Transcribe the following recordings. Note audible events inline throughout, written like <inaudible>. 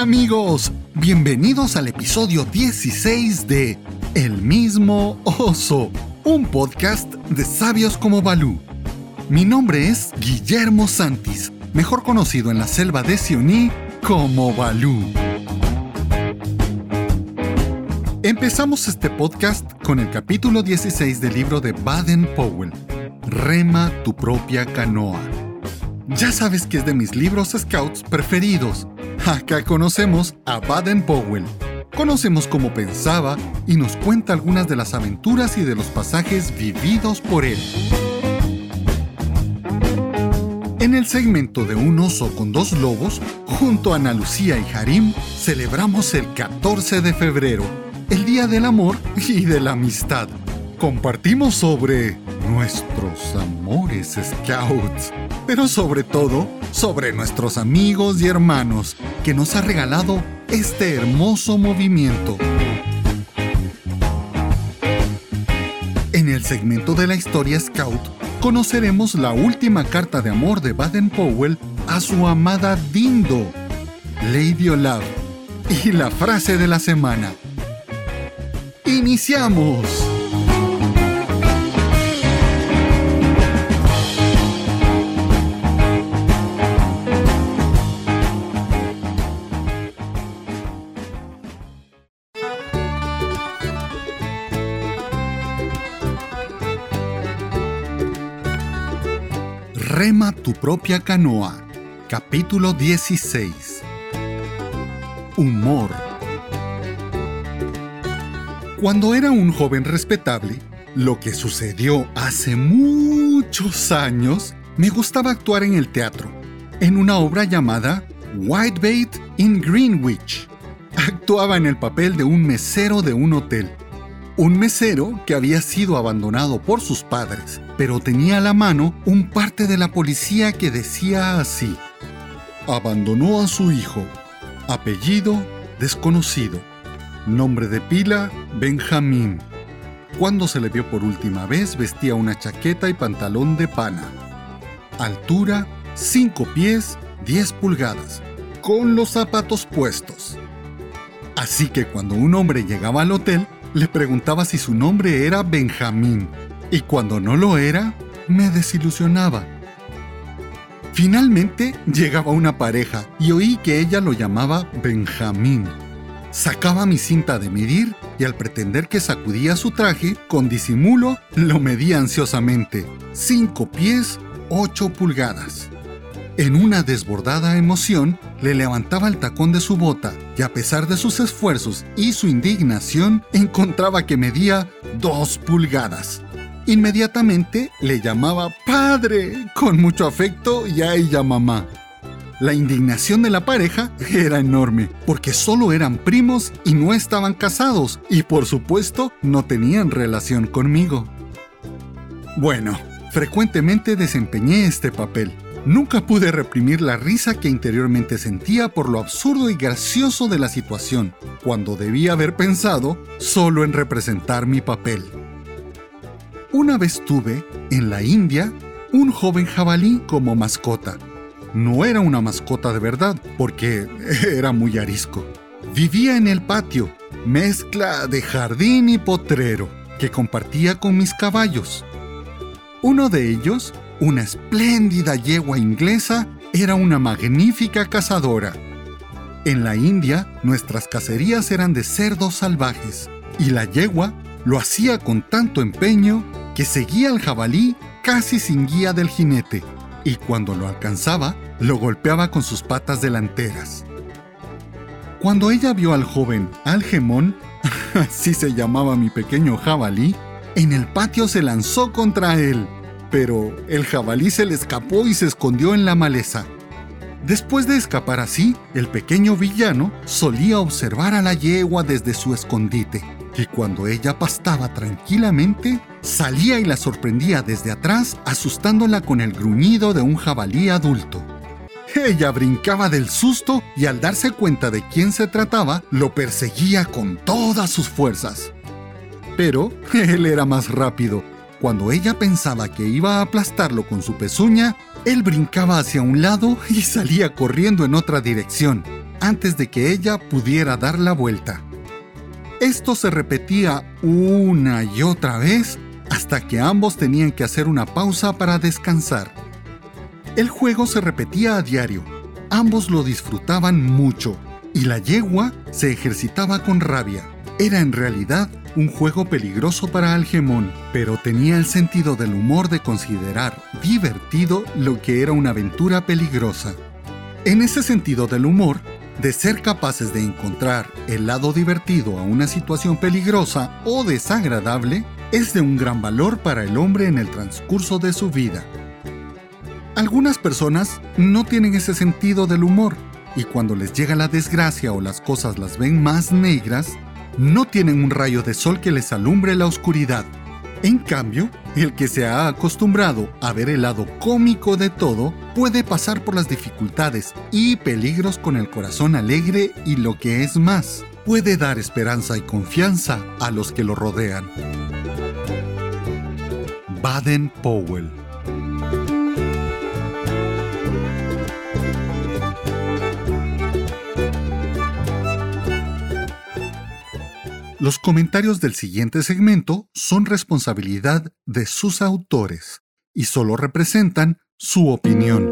Amigos, bienvenidos al episodio 16 de El mismo oso, un podcast de sabios como Balú. Mi nombre es Guillermo Santis, mejor conocido en la selva de Sioní como Balú. Empezamos este podcast con el capítulo 16 del libro de Baden Powell, Rema tu propia canoa. Ya sabes que es de mis libros scouts preferidos. Acá conocemos a Baden Powell. Conocemos cómo pensaba y nos cuenta algunas de las aventuras y de los pasajes vividos por él. En el segmento de Un oso con dos lobos, junto a Ana Lucía y Harim, celebramos el 14 de febrero, el Día del Amor y de la Amistad. Compartimos sobre nuestros amores scouts, pero sobre todo sobre nuestros amigos y hermanos que nos ha regalado este hermoso movimiento. En el segmento de la historia scout, conoceremos la última carta de amor de Baden Powell a su amada Dindo, Lady Olaf, y la frase de la semana. ¡Iniciamos! Tu propia canoa. Capítulo 16. Humor. Cuando era un joven respetable, lo que sucedió hace muchos años, me gustaba actuar en el teatro, en una obra llamada Whitebait in Greenwich. Actuaba en el papel de un mesero de un hotel un mesero que había sido abandonado por sus padres, pero tenía a la mano un parte de la policía que decía así. Abandonó a su hijo. Apellido desconocido. Nombre de pila Benjamín. Cuando se le vio por última vez vestía una chaqueta y pantalón de pana. Altura 5 pies 10 pulgadas, con los zapatos puestos. Así que cuando un hombre llegaba al hotel, le preguntaba si su nombre era Benjamín, y cuando no lo era, me desilusionaba. Finalmente llegaba una pareja y oí que ella lo llamaba Benjamín. Sacaba mi cinta de medir y al pretender que sacudía su traje, con disimulo, lo medía ansiosamente. Cinco pies, ocho pulgadas. En una desbordada emoción, le levantaba el tacón de su bota y a pesar de sus esfuerzos y su indignación, encontraba que medía dos pulgadas. Inmediatamente le llamaba padre, con mucho afecto y a ella mamá. La indignación de la pareja <laughs> era enorme, porque solo eran primos y no estaban casados, y por supuesto no tenían relación conmigo. Bueno, frecuentemente desempeñé este papel, Nunca pude reprimir la risa que interiormente sentía por lo absurdo y gracioso de la situación, cuando debía haber pensado solo en representar mi papel. Una vez tuve, en la India, un joven jabalí como mascota. No era una mascota de verdad, porque <laughs> era muy arisco. Vivía en el patio, mezcla de jardín y potrero, que compartía con mis caballos. Uno de ellos una espléndida yegua inglesa era una magnífica cazadora. En la India, nuestras cacerías eran de cerdos salvajes, y la yegua lo hacía con tanto empeño que seguía al jabalí casi sin guía del jinete, y cuando lo alcanzaba, lo golpeaba con sus patas delanteras. Cuando ella vio al joven Algemón, <laughs> así se llamaba mi pequeño jabalí, en el patio se lanzó contra él pero el jabalí se le escapó y se escondió en la maleza. Después de escapar así, el pequeño villano solía observar a la yegua desde su escondite, y cuando ella pastaba tranquilamente, salía y la sorprendía desde atrás, asustándola con el gruñido de un jabalí adulto. Ella brincaba del susto y al darse cuenta de quién se trataba, lo perseguía con todas sus fuerzas. Pero <laughs> él era más rápido cuando ella pensaba que iba a aplastarlo con su pezuña, él brincaba hacia un lado y salía corriendo en otra dirección. antes de que ella pudiera dar la vuelta. Esto se repetía una y otra vez hasta que ambos tenían que hacer una pausa para descansar. El juego se repetía a diario, ambos lo disfrutaban mucho y la yegua se ejercitaba con rabia. Era en realidad un juego peligroso para Algemón, pero tenía el sentido del humor de considerar divertido lo que era una aventura peligrosa. En ese sentido del humor, de ser capaces de encontrar el lado divertido a una situación peligrosa o desagradable, es de un gran valor para el hombre en el transcurso de su vida. Algunas personas no tienen ese sentido del humor y cuando les llega la desgracia o las cosas las ven más negras, no tienen un rayo de sol que les alumbre la oscuridad. En cambio, el que se ha acostumbrado a ver el lado cómico de todo puede pasar por las dificultades y peligros con el corazón alegre y lo que es más, puede dar esperanza y confianza a los que lo rodean. Baden Powell Los comentarios del siguiente segmento son responsabilidad de sus autores y solo representan su opinión.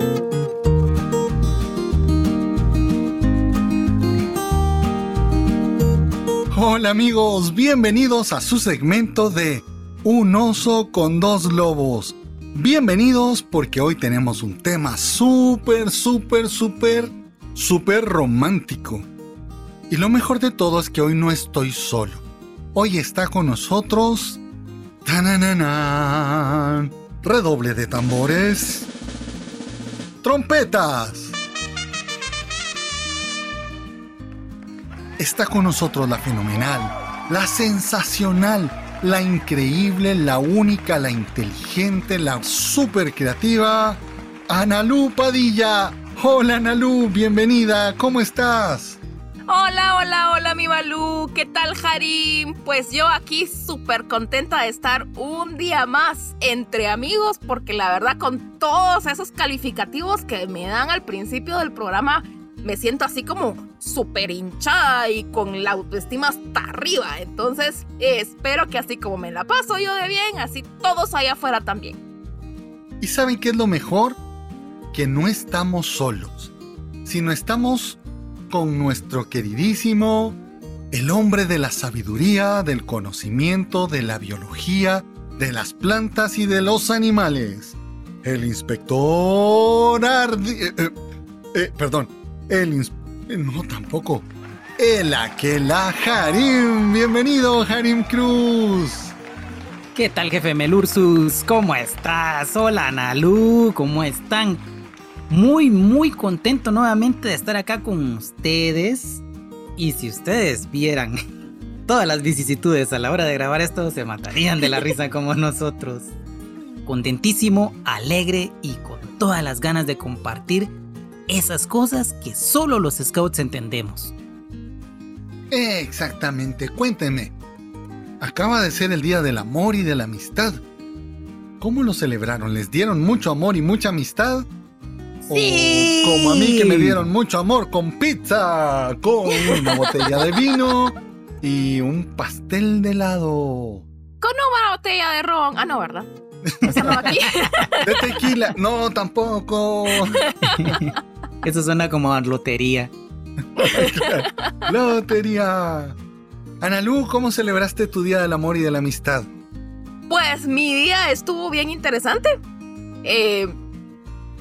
Hola amigos, bienvenidos a su segmento de Un oso con dos lobos. Bienvenidos porque hoy tenemos un tema súper, súper, súper, súper romántico. Y lo mejor de todo es que hoy no estoy solo. Hoy está con nosotros. ¡Tanananan! Redoble de tambores. ¡Trompetas! Está con nosotros la fenomenal, la sensacional, la increíble, la única, la inteligente, la super creativa, Analú Padilla. Hola Analú, bienvenida, ¿cómo estás? Hola, hola, hola mi Balú, ¿qué tal Harim? Pues yo aquí súper contenta de estar un día más entre amigos porque la verdad con todos esos calificativos que me dan al principio del programa me siento así como súper hinchada y con la autoestima hasta arriba. Entonces espero que así como me la paso yo de bien, así todos allá afuera también. ¿Y saben qué es lo mejor? Que no estamos solos, sino estamos con nuestro queridísimo, el hombre de la sabiduría, del conocimiento, de la biología, de las plantas y de los animales. El inspector Ardi... Eh, eh, eh, perdón, el ins... No, tampoco. El Aquela Harim. Bienvenido, Harim Cruz. ¿Qué tal, jefe Melursus? ¿Cómo estás? Hola, Nalu, ¿cómo están? Muy, muy contento nuevamente de estar acá con ustedes. Y si ustedes vieran <laughs> todas las vicisitudes a la hora de grabar esto, se matarían de la risa como <laughs> nosotros. Contentísimo, alegre y con todas las ganas de compartir esas cosas que solo los scouts entendemos. Exactamente, cuéntenme. Acaba de ser el Día del Amor y de la Amistad. ¿Cómo lo celebraron? ¿Les dieron mucho amor y mucha amistad? Sí. como a mí que me dieron mucho amor con pizza, con una <laughs> botella de vino y un pastel de helado. Con una botella de ron. Ah, no, ¿verdad? <laughs> de tequila. No, tampoco. <laughs> Eso suena como lotería. lotería. Analú, ¿cómo celebraste tu Día del Amor y de la Amistad? Pues mi día estuvo bien interesante. Eh,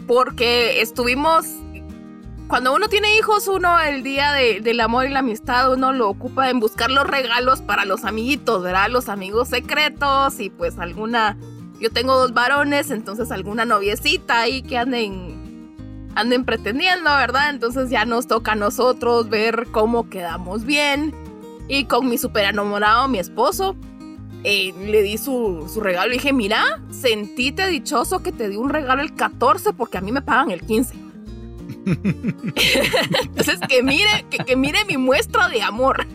porque estuvimos cuando uno tiene hijos, uno el día del amor y la amistad, uno lo ocupa en buscar los regalos para los amiguitos, ¿verdad? Los amigos secretos y pues alguna... Yo tengo dos varones, entonces alguna noviecita ahí que anden, anden pretendiendo, ¿verdad? Entonces ya nos toca a nosotros ver cómo quedamos bien. Y con mi super enamorado, mi esposo, eh, le di su, regalo y dije, mira, sentíte dichoso que te di un regalo el 14 porque a mí me pagan el 15. <laughs> Entonces, que mire, que, mire mi muestra de amor.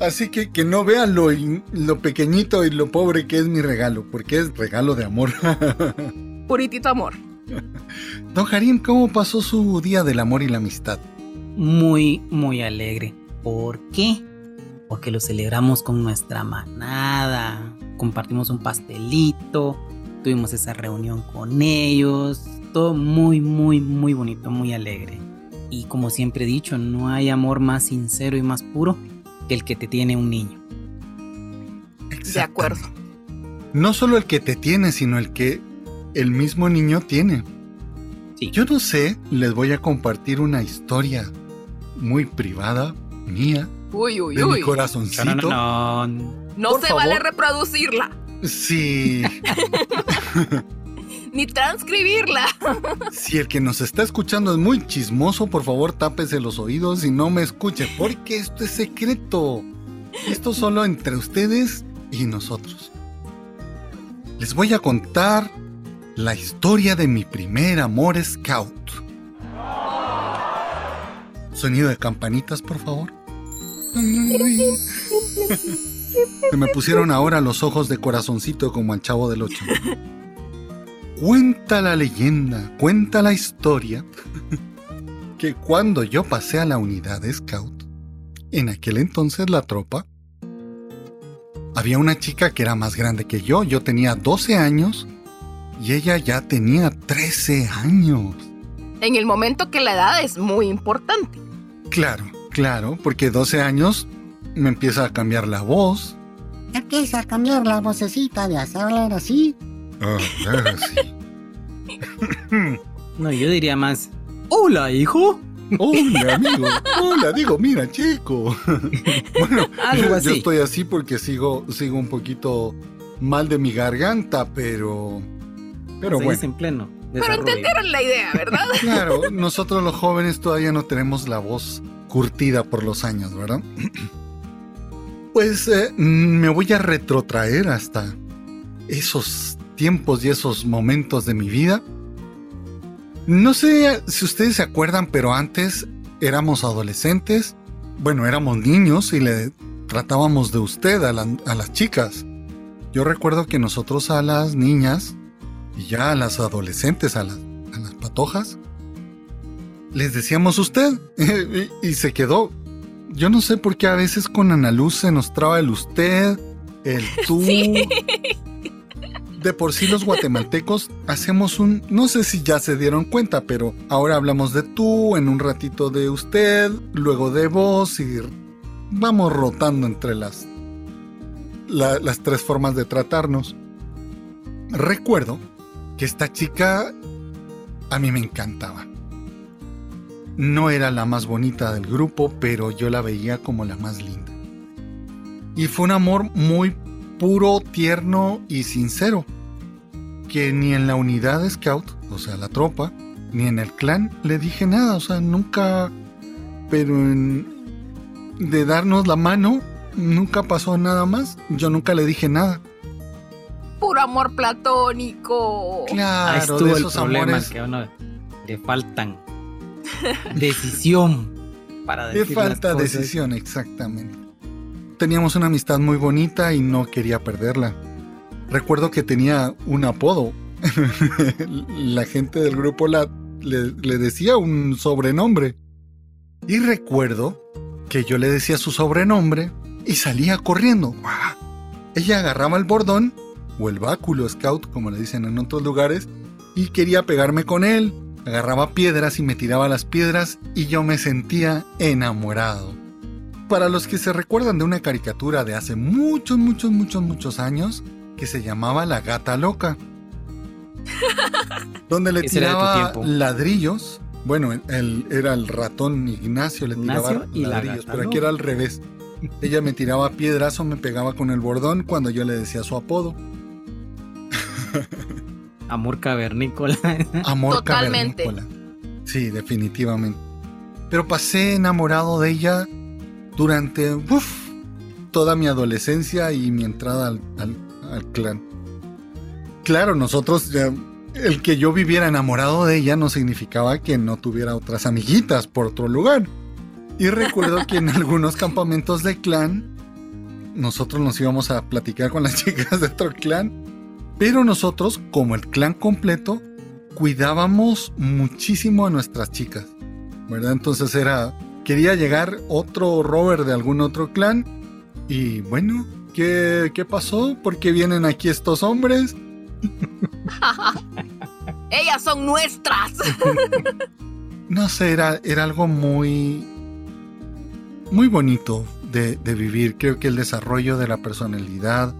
Así que que no vean lo, lo pequeñito y lo pobre que es mi regalo, porque es regalo de amor. <laughs> Puritito amor. Don Harim, ¿cómo pasó su día del amor y la amistad? muy, muy alegre. ¿Por qué? Porque lo celebramos con nuestra manada. Compartimos un pastelito, tuvimos esa reunión con ellos. Todo muy, muy, muy bonito, muy alegre. Y como siempre he dicho, no hay amor más sincero y más puro que el que te tiene un niño. De acuerdo. No solo el que te tiene, sino el que el mismo niño tiene. Sí. Yo no sé, les voy a compartir una historia muy privada, mía, Uy, uy, de mi uy. corazoncito. No, no, no. No por se favor. vale reproducirla, Sí, <laughs> ni transcribirla. <laughs> si el que nos está escuchando es muy chismoso, por favor tápese los oídos y no me escuche, porque esto es secreto. Esto solo entre ustedes y nosotros. Les voy a contar la historia de mi primer amor scout. Sonido de campanitas, por favor. Se me pusieron ahora los ojos de corazoncito como al chavo del 8. Cuenta la leyenda, cuenta la historia, que cuando yo pasé a la unidad de scout, en aquel entonces la tropa, había una chica que era más grande que yo, yo tenía 12 años y ella ya tenía 13 años. En el momento que la edad es muy importante. Claro, claro, porque 12 años me empieza a cambiar la voz. Empieza a cambiar la vocecita de hacer hablar así. Ah, así. <laughs> No, yo diría más. Hola, hijo. Hola, amigo. Hola, digo, mira, chico. <laughs> bueno, Algo yo, así. yo estoy así porque sigo, sigo un poquito mal de mi garganta, pero. Pero bueno. en pleno. Pero entendieron la idea, ¿verdad? Claro, nosotros los jóvenes todavía no tenemos la voz curtida por los años, ¿verdad? <clears throat> Pues eh, me voy a retrotraer hasta esos tiempos y esos momentos de mi vida. No sé si ustedes se acuerdan, pero antes éramos adolescentes, bueno, éramos niños y le tratábamos de usted a, la- a las chicas. Yo recuerdo que nosotros a las niñas y ya a las adolescentes, a las patojas, les decíamos usted <laughs> y, se quedó. Yo no sé por qué a veces con Ana Luz se nos traba el usted, el <laughs> tú. Sí. De por sí los guatemaltecos hacemos un, no sé si ya se dieron cuenta, pero ahora hablamos de tú, en un ratito de usted, luego de vos y vamos rotando entre las, la- las tres formas de tratarnos. Recuerdo que esta chica a mí me encantaba. No era la más bonita del grupo, pero yo la veía como la más linda. Y fue un amor muy puro, tierno y sincero, que ni en la unidad de scout, o sea, la tropa, ni en el clan le dije nada, o sea, nunca, pero en- de darnos la mano, nunca pasó nada más, yo nunca le dije nada. Puro amor platónico. Ahí Claro, estuvo de el esos problema amores que a uno le faltan decisión para decir falta decisión, exactamente. Teníamos una amistad muy bonita y no quería perderla. Recuerdo que tenía un apodo. <laughs> la gente del grupo la, le, le decía un sobrenombre. Y recuerdo que yo le decía su sobrenombre y salía corriendo. Ella agarraba el bordón o el báculo scout, como le dicen en otros lugares, y quería pegarme con él. Agarraba piedras y me tiraba las piedras y yo me sentía enamorado. Para los que se recuerdan de una caricatura de hace muchos, muchos, muchos, muchos años que se llamaba La Gata Loca, <laughs> donde le tiraba ladrillos. Bueno, él era el ratón Ignacio, le tiraba Ignacio y la ladrillos, pero aquí era al revés. Ella me tiraba piedras o me pegaba con el bordón cuando yo le decía su apodo. <laughs> Amor cavernícola. <laughs> Amor Totalmente. cavernícola. Sí, definitivamente. Pero pasé enamorado de ella durante uf, toda mi adolescencia y mi entrada al, al- al clan. Claro, nosotros, ya, el que yo viviera enamorado de ella no significaba que no tuviera otras amiguitas por otro lugar. Y recuerdo que en <laughs> algunos campamentos de clan, nosotros nos íbamos a platicar con las <laughs> chicas de otro clan, pero nosotros, como el clan completo, cuidábamos muchísimo a nuestras chicas, ¿verdad? Entonces era quería llegar otro rover de algún otro clan. Y bueno, ¿qué, qué pasó? ¿Por qué vienen aquí estos hombres? <laughs> Ellas son nuestras. <laughs> no sé, era, era algo muy, muy bonito de, de, vivir. Creo que el desarrollo de la personalidad,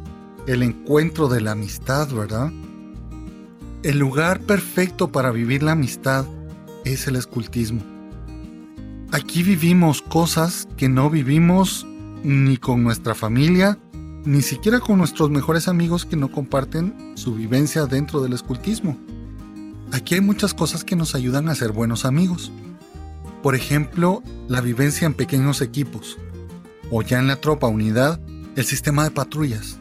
el encuentro de la amistad, ¿verdad? El lugar perfecto para vivir la amistad es el escultismo. Aquí vivimos cosas que no vivimos ni con nuestra familia, ni siquiera con nuestros mejores amigos que no comparten su vivencia dentro del escultismo. Aquí hay muchas cosas que nos ayudan a ser buenos amigos. Por ejemplo, la vivencia en pequeños equipos, o ya en la tropa unidad, el sistema de patrullas.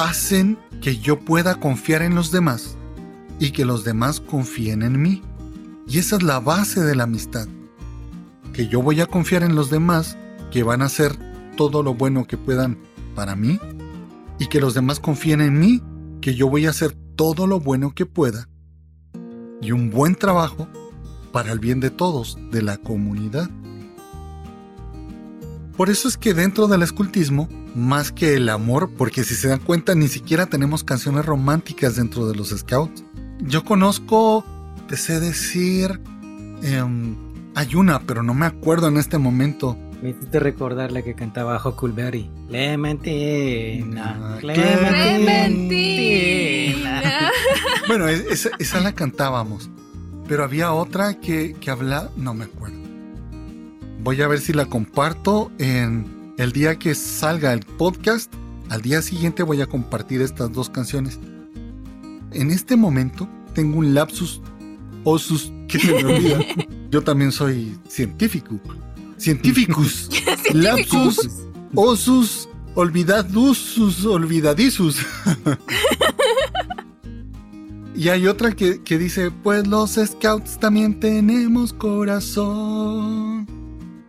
Hacen que yo pueda confiar en los demás y que los demás confíen en mí. Y esa es la base de la amistad. Que yo voy a confiar en los demás, que van a hacer todo lo bueno que puedan para mí, y que los demás confíen en mí, que yo voy a hacer todo lo bueno que pueda y un buen trabajo para el bien de todos, de la comunidad. Por eso es que dentro del escultismo, más que el amor, porque si se dan cuenta ni siquiera tenemos canciones románticas dentro de los scouts. Yo conozco, te sé decir, em, hay una, pero no me acuerdo en este momento. Me hiciste recordar la que cantaba Huckleberry. Clementina. Clementina. bueno, esa, esa, la cantábamos. Pero había otra que, que habla, no me acuerdo. Voy a ver si la comparto en el día que salga el podcast. Al día siguiente voy a compartir estas dos canciones. En este momento tengo un lapsus osus que se me olvida. <laughs> Yo también soy científico científicos, <laughs> lapsus, osus, olvidadusus, olvidadisus. <laughs> y hay otra que, que, dice, pues los scouts también tenemos corazón.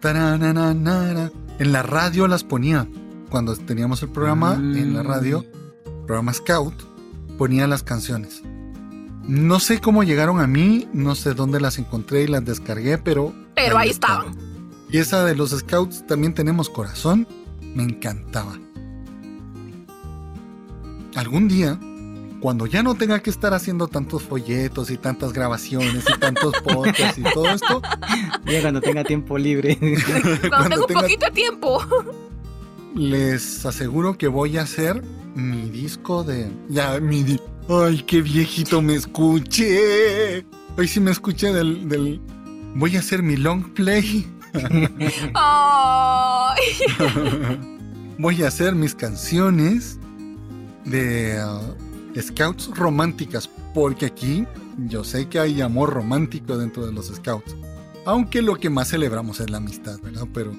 En la radio las ponía. Cuando teníamos el programa en la radio, programa Scout, ponía las canciones. No sé cómo llegaron a mí, no sé dónde las encontré y las descargué, pero... Pero ahí, estaban. Y esa de los scouts también tenemos corazón, me encantaba. Algún día, cuando ya no tenga que estar haciendo tantos folletos y tantas grabaciones y tantos podcasts y todo esto. <laughs> Ya cuando tenga tiempo libre. <laughs> cuando, tengo un poquito de tiempo. Les aseguro que voy a hacer mi disco de. Ya, mi. Di ¡Ay, qué viejito me escuché! Hoy sí me escuché del, del. Voy a hacer mi long play <laughs> Voy a hacer mis canciones de uh, scouts románticas, porque aquí yo sé que hay amor romántico dentro de los scouts. Aunque lo que más celebramos es la amistad, ¿verdad? Pero,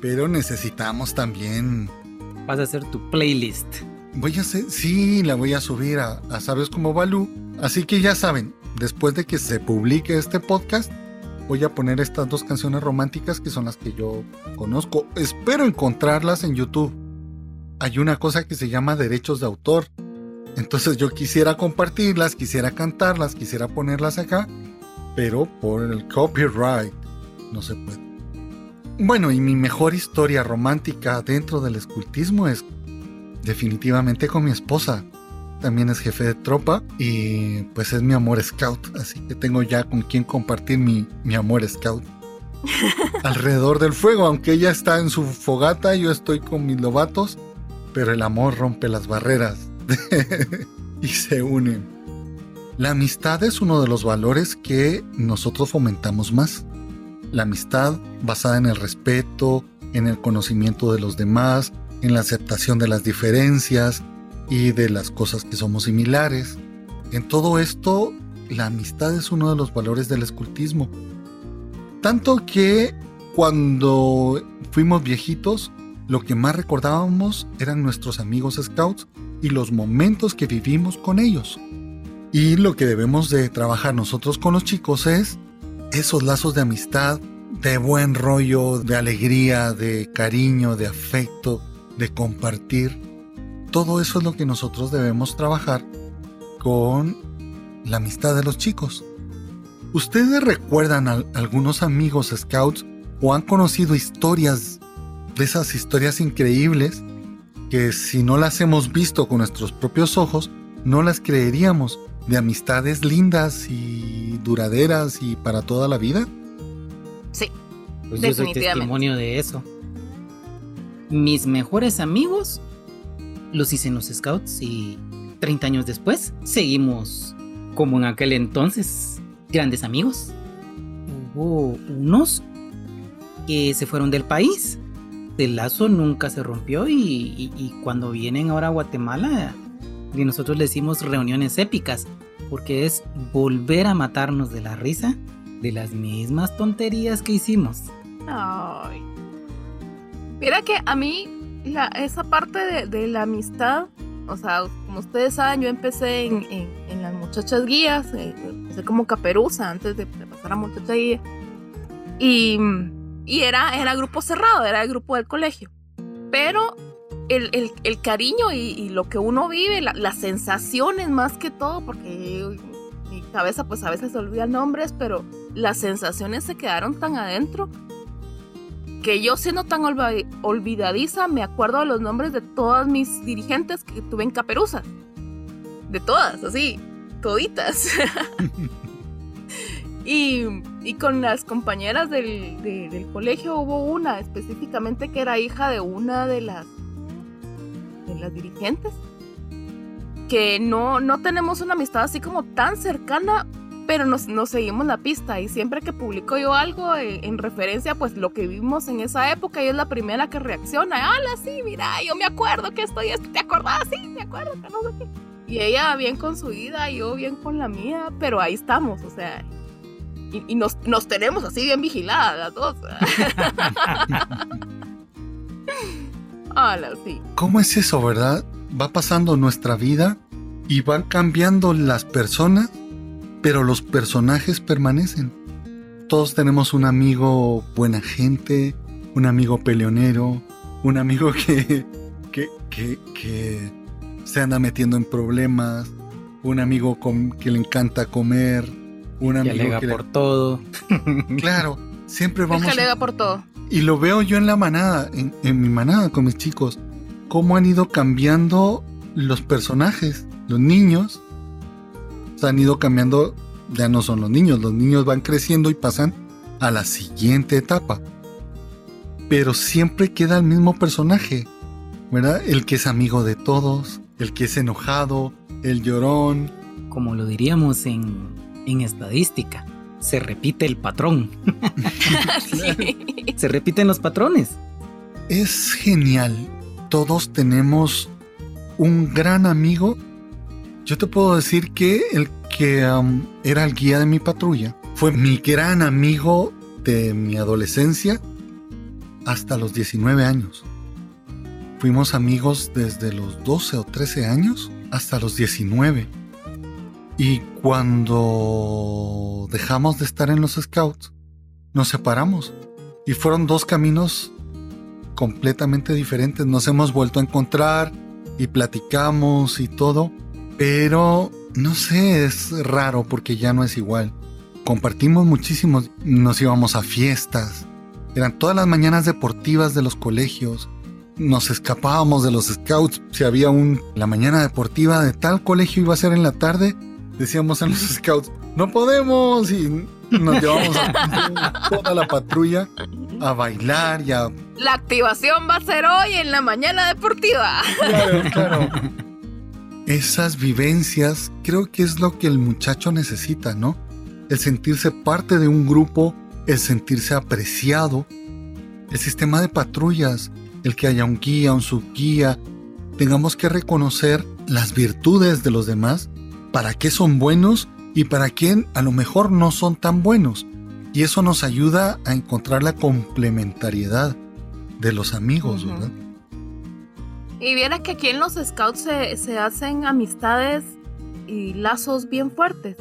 pero necesitamos también... Vas a hacer tu playlist. Voy a hacer, sí, la voy a subir a, a Sabes como Balú. Así que ya saben, después de que se publique este podcast, voy a poner estas dos canciones románticas que son las que yo conozco. Espero encontrarlas en YouTube. Hay una cosa que se llama derechos de autor. Entonces yo quisiera compartirlas, quisiera cantarlas, quisiera ponerlas acá, pero por el copyright no se puede. Bueno, y mi mejor historia romántica dentro del escultismo es definitivamente con mi esposa también es jefe de tropa y pues es mi amor scout, así que tengo ya con quien compartir mi, mi amor scout. <laughs> Alrededor del fuego, aunque ella está en su fogata, yo estoy con mis lobatos, pero el amor rompe las barreras <laughs> y se unen. La amistad es uno de los valores que nosotros fomentamos más. La amistad basada en el respeto, en el conocimiento de los demás, en la aceptación de las diferencias, y de las cosas que somos similares. En todo esto, la amistad es uno de los valores del escultismo. Tanto que cuando fuimos viejitos, lo que más recordábamos eran nuestros amigos scouts y los momentos que vivimos con ellos. Y lo que debemos de trabajar nosotros con los chicos es esos lazos de amistad, de buen rollo, de alegría, de cariño, de afecto, de compartir todo eso es lo que nosotros debemos trabajar con la amistad de los chicos. ¿Ustedes recuerdan a algunos amigos scouts o han conocido historias de esas historias increíbles que si no las hemos visto con nuestros propios ojos, no las creeríamos de amistades lindas y duraderas y para toda la vida. Sí. Pues yo soy testimonio de eso. Mis mejores amigos los hice en los Scouts y 30 años después seguimos como en aquel entonces grandes amigos. Hubo unos que se fueron del país. El lazo nunca se rompió y, y cuando vienen ahora a Guatemala nosotros le decimos reuniones épicas porque es volver a matarnos de la risa de las mismas tonterías que hicimos. Ay. Mira que a mí esa parte de, la amistad, o sea, como ustedes saben, yo empecé en, las muchachas guías, eh, empecé como caperuza antes de, pasar a muchacha guía. Y, y, era, era grupo cerrado, era el grupo del colegio. Pero el, el, el cariño y, lo que uno vive, las sensaciones más que todo, porque mi cabeza pues a veces se olvida nombres, pero las sensaciones se quedaron tan adentro que yo siendo tan olvidadiza me acuerdo de los nombres de todas mis dirigentes que tuve en Caperuza. De todas, así, toditas. <laughs> y, y, con las compañeras del, del, colegio hubo una específicamente que era hija de una de las, de las dirigentes. Que no, no tenemos una amistad así como tan cercana, pero nos, seguimos la pista y siempre que publico yo algo en, referencia pues lo que vimos en esa época ella es la primera que reacciona, ¡Hala, sí, mira, yo me acuerdo que estoy, ¿te acordás? Sí, me acuerdo que no sé qué. Y ella bien con su vida, yo bien con la mía, pero ahí estamos, o sea, y, nos, nos, tenemos así bien vigiladas las dos. <laughs> ¡Hala, sí! ¿Cómo es eso, verdad? Va pasando nuestra vida y van cambiando las personas pero los personajes permanecen. Todos tenemos un amigo buena gente, un amigo peleonero, un amigo <laughs> que, que, que, se anda metiendo en problemas, un amigo con, que le encanta comer, un amigo que, por todo. <laughs> Claro, siempre vamos. que alega por todo. Y lo veo yo en la manada, en, en mi manada con mis chicos, cómo han ido cambiando los personajes, los niños han ido cambiando, ya no son los niños, los niños van creciendo y pasan a la siguiente etapa. Pero siempre queda el mismo personaje, ¿verdad? El que es amigo de todos, el que es enojado, el llorón. Como lo diríamos en, en estadística, se repite el patrón. <laughs> Se repiten los patrones. Es genial. Todos tenemos un gran amigo yo te puedo decir que el que um, era el guía de mi patrulla fue mi gran amigo de mi adolescencia hasta los 19 años. Fuimos amigos desde los 12 o 13 años hasta los 19. Y cuando dejamos de estar en los scouts, nos separamos. Y fueron dos caminos completamente diferentes. Nos hemos vuelto a encontrar y platicamos y todo. Pero no sé, es raro porque ya no es igual. Compartimos muchísimo, nos íbamos a fiestas, eran todas las mañanas deportivas de los colegios. Nos escapábamos de los scouts. Si había un la mañana deportiva de tal colegio iba a ser en la tarde, decíamos a los <laughs> scouts, no podemos y nos llevamos a <laughs> toda la patrulla a bailar y a La activación va a ser hoy en la mañana deportiva. Claro, <laughs> claro esas vivencias creo que es lo que el muchacho necesita, ¿no? El sentirse parte de un grupo, el sentirse apreciado, el sistema de patrullas, el que haya un guía, un subguía, tengamos que reconocer las virtudes de los demás, para qué son buenos y para quién a lo mejor no son tan buenos. Y eso nos ayuda a encontrar la complementariedad de los amigos, ¿verdad? Y viera que aquí en los scouts se, hacen amistades y lazos bien fuertes.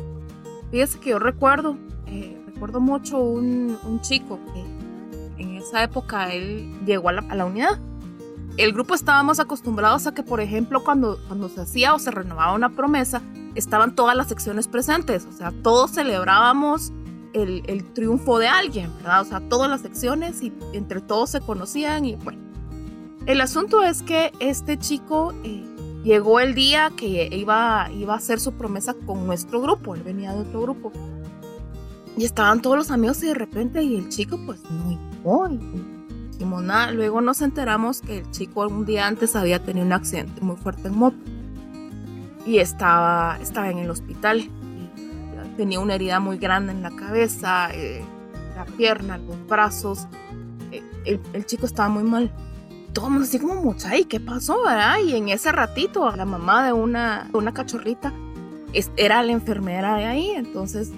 Fíjese que yo recuerdo, eh, recuerdo mucho un, chico que en esa época él llegó a la, unidad. El grupo estábamos acostumbrados a que, por ejemplo, cuando, cuando se hacía o se renovaba una promesa, estaban todas las secciones presentes. O sea, todos celebrábamos el, el triunfo de alguien, ¿verdad? O sea, todas las secciones y entre todos se conocían y bueno. El asunto es que este chico eh, llegó el día que iba, iba a hacer su promesa con nuestro grupo, él venía de otro grupo. Y estaban todos los amigos y de repente y el chico pues no llegó. Y, nada. Luego nos enteramos que el chico un día antes había tenido un accidente muy fuerte en moto. Y estaba, estaba en el hospital. tenía una herida muy grande en la cabeza, eh, la pierna, los brazos. Eh, el, el chico estaba muy mal todo el mundo así como, mucha, ¿y qué pasó, verdad? Y en ese ratito, la mamá de una, una cachorrita era la enfermera de ahí, entonces,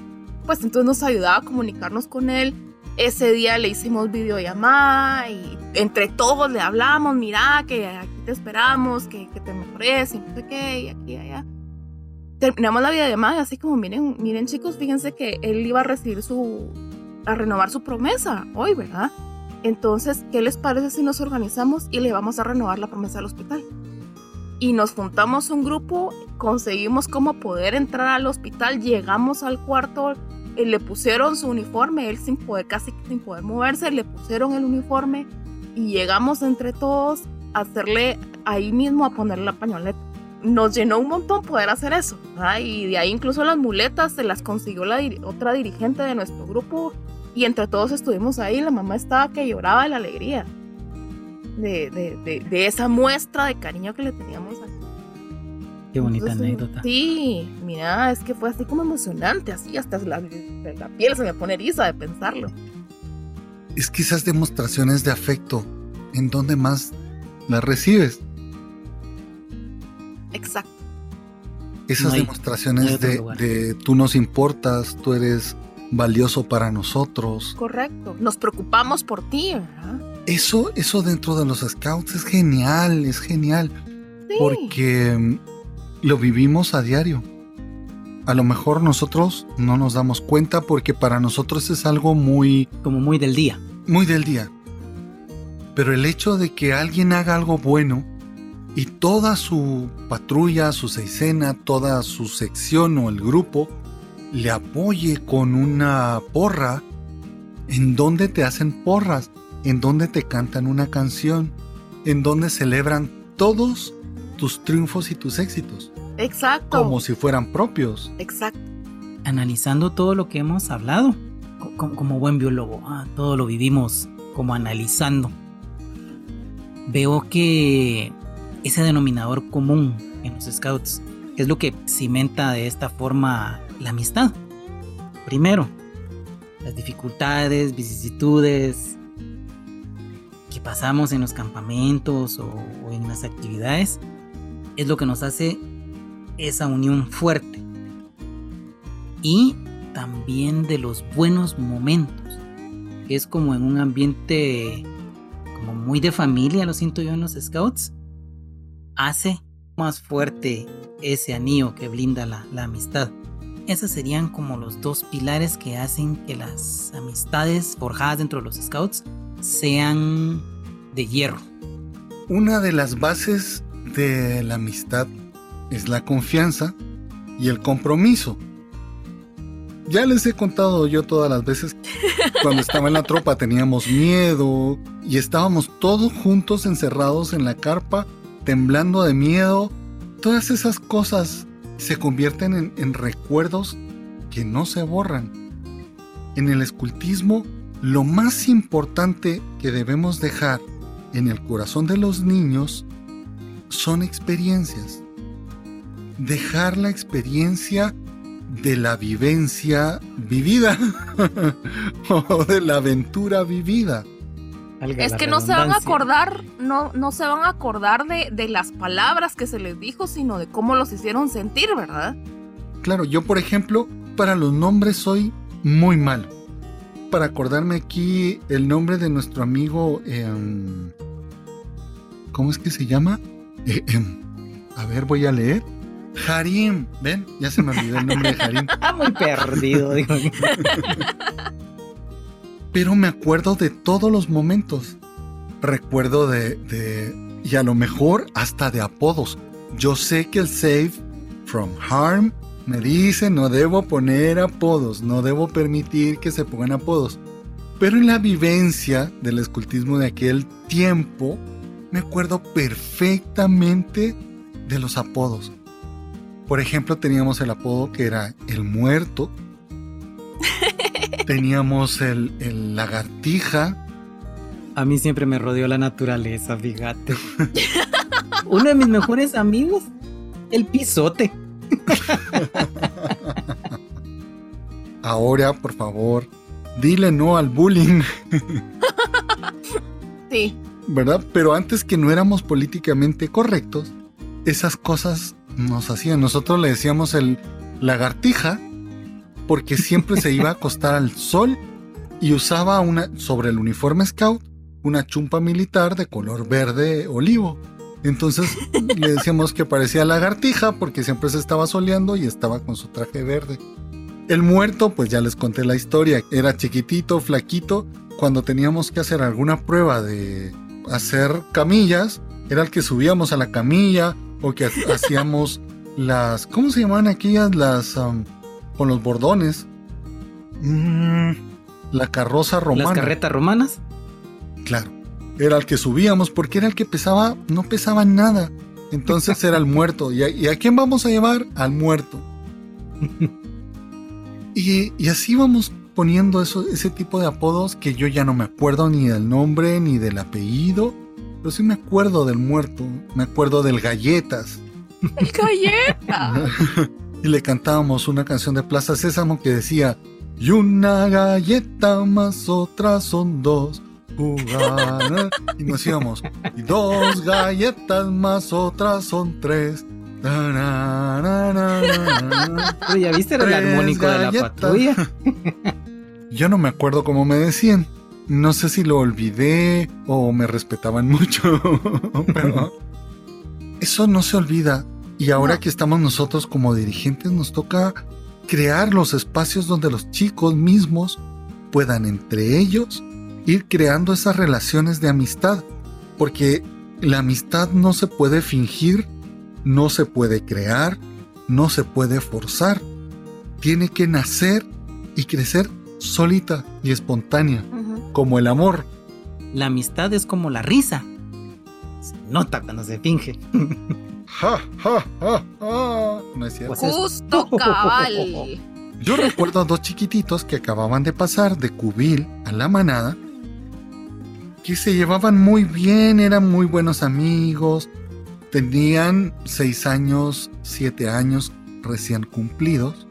pues entonces nos ayudaba a comunicarnos con él. Ese día le hicimos videollamada y entre todos le hablamos, mira, que aquí te esperamos, que, que te mejores y no sé qué, y aquí y allá. Terminamos la videollamada y así como, miren, miren chicos, fíjense que él iba a recibir su, a renovar su promesa hoy, ¿verdad? Entonces, ¿qué les parece si nos organizamos y le vamos a renovar la promesa al hospital? Y nos juntamos un grupo, conseguimos cómo poder entrar al hospital, llegamos al cuarto, le pusieron su uniforme, él sin poder, casi sin poder moverse, le pusieron el uniforme y llegamos entre todos a hacerle ahí mismo a ponerle la pañoleta. Nos llenó un montón poder hacer eso, y de ahí incluso las muletas se las consiguió la otra dirigente de nuestro grupo y entre todos estuvimos ahí, la mamá estaba que lloraba de la alegría. De, de, de, esa muestra de cariño que le teníamos a Qué bonita anécdota. Sí, mira, es que fue así como emocionante, así hasta la, la piel se me pone eriza de pensarlo. Es que esas demostraciones de afecto, ¿en dónde más las recibes? Exacto. Esas demostraciones de, de tú nos importas, tú eres valioso para nosotros. Correcto. Nos preocupamos por ti, ¿verdad? Eso, eso dentro de los scouts es genial, es genial. Porque mm, lo vivimos a diario. A lo mejor nosotros no nos damos cuenta porque para nosotros es algo muy... Como muy del día. Muy del día. Pero el hecho de que alguien haga algo bueno y toda su patrulla, su seisena, toda su sección o el grupo le apoye con una porra, en donde te hacen porras, en donde te cantan una canción, en donde celebran todos tus triunfos y tus éxitos. Exacto. Como si fueran propios. Exacto. Analizando todo lo que hemos hablado, como, buen biólogo, ah, todo lo vivimos como analizando. Veo que ese denominador común en los scouts es lo que cimenta de esta forma la amistad. Primero, las dificultades, vicisitudes que pasamos en los campamentos o, en las actividades es lo que nos hace esa unión fuerte. Y también de los buenos momentos, es como en un ambiente como muy de familia, lo siento yo en los scouts, hace más fuerte ese anillo que blinda la, la amistad. Esos serían como los dos pilares que hacen que las amistades forjadas dentro de los scouts sean de hierro. Una de las bases de la amistad es la confianza y el compromiso. Ya les he contado yo todas las veces <laughs> cuando estaba en la tropa teníamos miedo y estábamos todos juntos encerrados en la carpa, temblando de miedo. Todas esas cosas se convierten en, recuerdos que no se borran. En el escultismo, lo más importante que debemos dejar en el corazón de los niños son experiencias. Dejar la experiencia de la vivencia vivida <laughs> o de la aventura vivida es que no se van a acordar, no, no se van a acordar de, de, las palabras que se les dijo, sino de cómo los hicieron sentir, ¿verdad? Claro, yo por ejemplo, para los nombres soy muy malo. Para acordarme aquí el nombre de nuestro amigo, em, ¿cómo es que se llama? Eh, <clears throat> a ver, voy a leer. Harim, ven, ya se me olvidó el nombre de Harim. <laughs> muy perdido, digo pero me acuerdo de todos los momentos. Recuerdo de, de, y a lo mejor hasta de apodos. Yo sé que el Save from Harm Me dice, no debo poner apodos, no debo permitir que se pongan apodos. Pero en la vivencia del escultismo de aquel tiempo, me acuerdo perfectamente de los apodos. Por ejemplo, teníamos el apodo que era el muerto. <laughs> teníamos el, el lagartija. A mí siempre me rodeó la naturaleza, fíjate. <laughs> Uno de mis mejores amigos, el pisote. <laughs> Ahora, por favor, dile no al bullying. Sí. ¿Verdad? Pero antes que no éramos políticamente correctos, esas cosas nos hacían. Nosotros le decíamos el lagartija porque siempre se iba a acostar al sol y usaba una sobre el uniforme scout una chumpa militar de color verde olivo. Entonces le decíamos que parecía lagartija porque siempre se estaba soleando y estaba con su traje verde. El muerto, pues ya les conté la historia, era chiquitito, flaquito. Cuando teníamos que hacer alguna prueba de hacer camillas, era el que subíamos a la camilla o que <laughs> hacíamos las, ¿cómo se llamaban aquellas? Las, um, con los bordones. Mm, la carroza romana. ¿Las carretas romanas? Claro. Era el que subíamos porque era el que pesaba, no pesaba nada. Entonces era el muerto. ¿Y a, quién vamos a llevar? Al muerto. <laughs> y, y, así vamos poniendo eso, ese tipo de apodos que yo ya no me acuerdo ni del nombre ni del apellido. Pero sí me acuerdo del muerto. Me acuerdo del galletas. El galleta. <laughs> y le cantábamos una canción de Plaza Sésamo que decía, y una galleta más otras son dos jugar. Y nos íbamos. Y dos galletas más otras son tres. Oye, ¿ya viste el armónico de la patrulla? <laughs> Yo no me acuerdo cómo me decían. No sé si lo olvidé o me respetaban <laughs> mucho. Pero eso no se olvida. Y ahora que estamos nosotros como dirigentes, nos toca crear los espacios donde los chicos mismos puedan entre ellos ir creando esas relaciones de amistad, porque la amistad no se puede fingir, no se puede crear, no se puede forzar. Tiene que nacer y crecer solita y espontánea, como el amor. La amistad es como la risa. Se nota cuando se finge. Ja, ja, ja, ja. No es cierto. Justo <laughs> cabal. Yo recuerdo a dos chiquititos que acababan de pasar de cubil a la manada que se llevaban muy bien, eran muy buenos amigos, tenían seis años, siete años recién cumplidos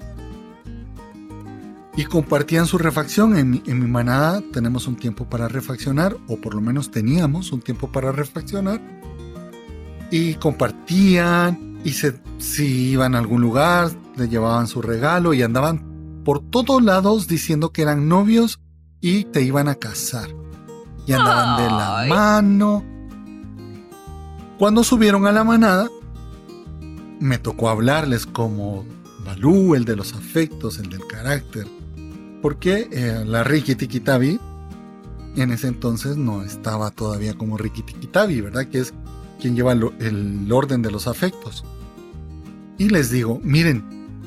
y compartían su refacción. En, en, mi manada tenemos un tiempo para refaccionar, o por lo menos teníamos un tiempo para refaccionar, y compartían, y se, si iban a algún lugar, le llevaban su regalo y andaban por todos lados diciendo que eran novios y te iban a casar y andaban de la mano. Cuando subieron a la manada, me tocó hablarles como Balú, el de los afectos, el del carácter. Porque eh, la Riki Tikitabi en ese entonces no estaba todavía como Riki Tikitabi, ¿verdad? Que es quien lleva el orden de los afectos. Y les digo, miren,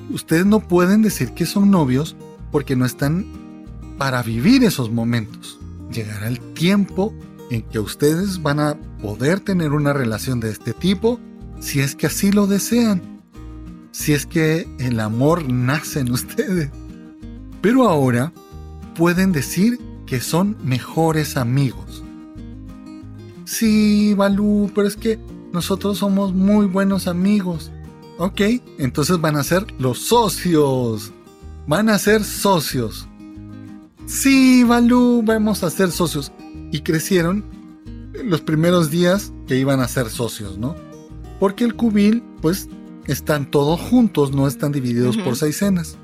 ustedes no pueden decir que son novios porque no están para vivir esos momentos llegará el tiempo en que ustedes van a poder tener una relación de este tipo si es que así lo desean, si es que el amor nace en <laughs> ustedes. Pero ahora pueden decir que son mejores amigos. Sí, Balú, pero es que nosotros somos muy buenos amigos. Ok, entonces van a ser los socios. Van a ser socios sí, Balú, vamos a ser socios. Y crecieron los primeros días que iban a ser socios, ¿no? Porque el cubil, pues, están todos juntos, no están divididos por seis cenas.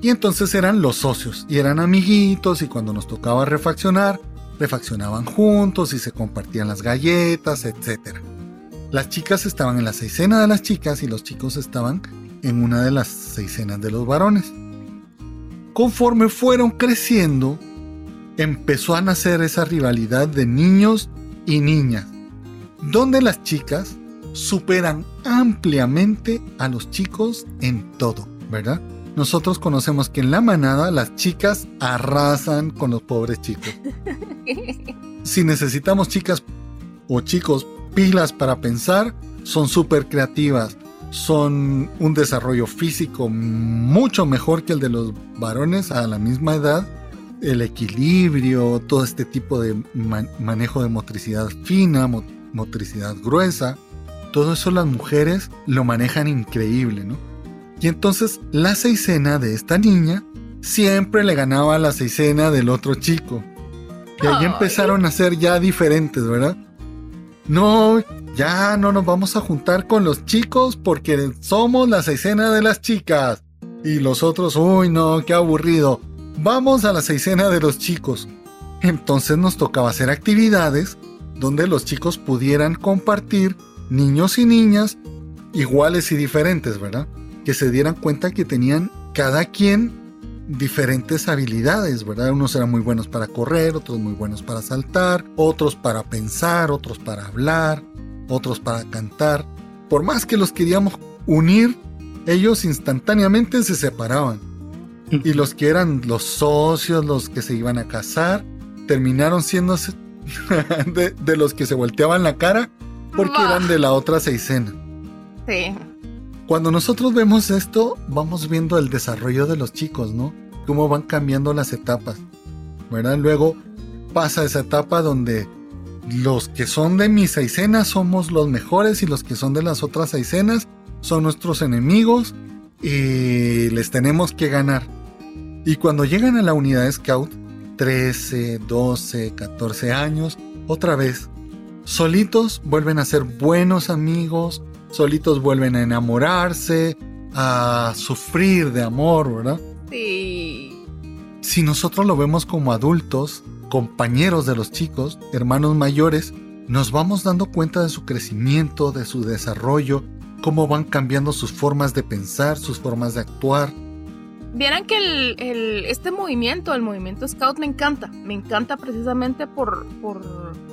Y entonces eran los socios, y eran amiguitos, y cuando nos tocaba refaccionar, refaccionaban juntos y se compartían las galletas, etc. Las chicas estaban en la seisena de las chicas y los chicos estaban en una de las seisenas de los varones conforme fueron creciendo, empezó a nacer esa rivalidad de niños y niñas, donde las chicas superan ampliamente a los chicos en todo, ¿verdad? Nosotros conocemos que en la manada las chicas arrasan con los pobres chicos. <laughs> Si necesitamos chicas o chicos pilas para pensar, son súper creativas, son un desarrollo físico mucho mejor que el de los varones a la misma edad, el equilibrio, todo este tipo de manejo de motricidad fina, motricidad gruesa, todo eso las mujeres lo manejan increíble, ¿no? Y entonces la seisena de esta niña siempre le ganaba a la seisena del otro chico. Y ahí empezaron a ser ya diferentes, ¿verdad? No, ya no nos vamos a juntar con los chicos porque somos la seisena de las chicas. Y los otros, uy, no, qué aburrido. Vamos a la seisena de los chicos. Entonces nos tocaba hacer actividades donde los chicos pudieran compartir, niños y niñas, iguales y diferentes, ¿verdad? Que se dieran cuenta que tenían cada quien diferentes habilidades, ¿verdad? Unos eran muy buenos para correr, otros muy buenos para saltar, otros para pensar, otros para hablar, otros para cantar. Por más que los queríamos unir, ellos instantáneamente se separaban. Y los que eran los socios, los que se iban a casar, terminaron siendo <laughs> de, de los que se volteaban la cara porque eran de la otra seisena. Sí. Cuando nosotros vemos esto, vamos viendo el desarrollo de los chicos, ¿no? Cómo van cambiando las etapas, ¿verdad? Luego pasa esa etapa donde los que son de mis escenas somos los mejores y los que son de las otras escenas son nuestros enemigos y les tenemos que ganar. Y cuando llegan a la unidad Scout, 13, 12, 14 años, otra vez, solitos vuelven a ser buenos amigos, solitos vuelven a enamorarse, a sufrir de amor, ¿verdad? Sí. Si nosotros lo vemos como adultos, compañeros de los chicos, hermanos mayores, nos vamos dando cuenta de su crecimiento, de su desarrollo, cómo van cambiando sus formas de pensar, sus formas de actuar. Vieran que el, este movimiento, el movimiento Scout, me encanta. Me encanta precisamente por, por,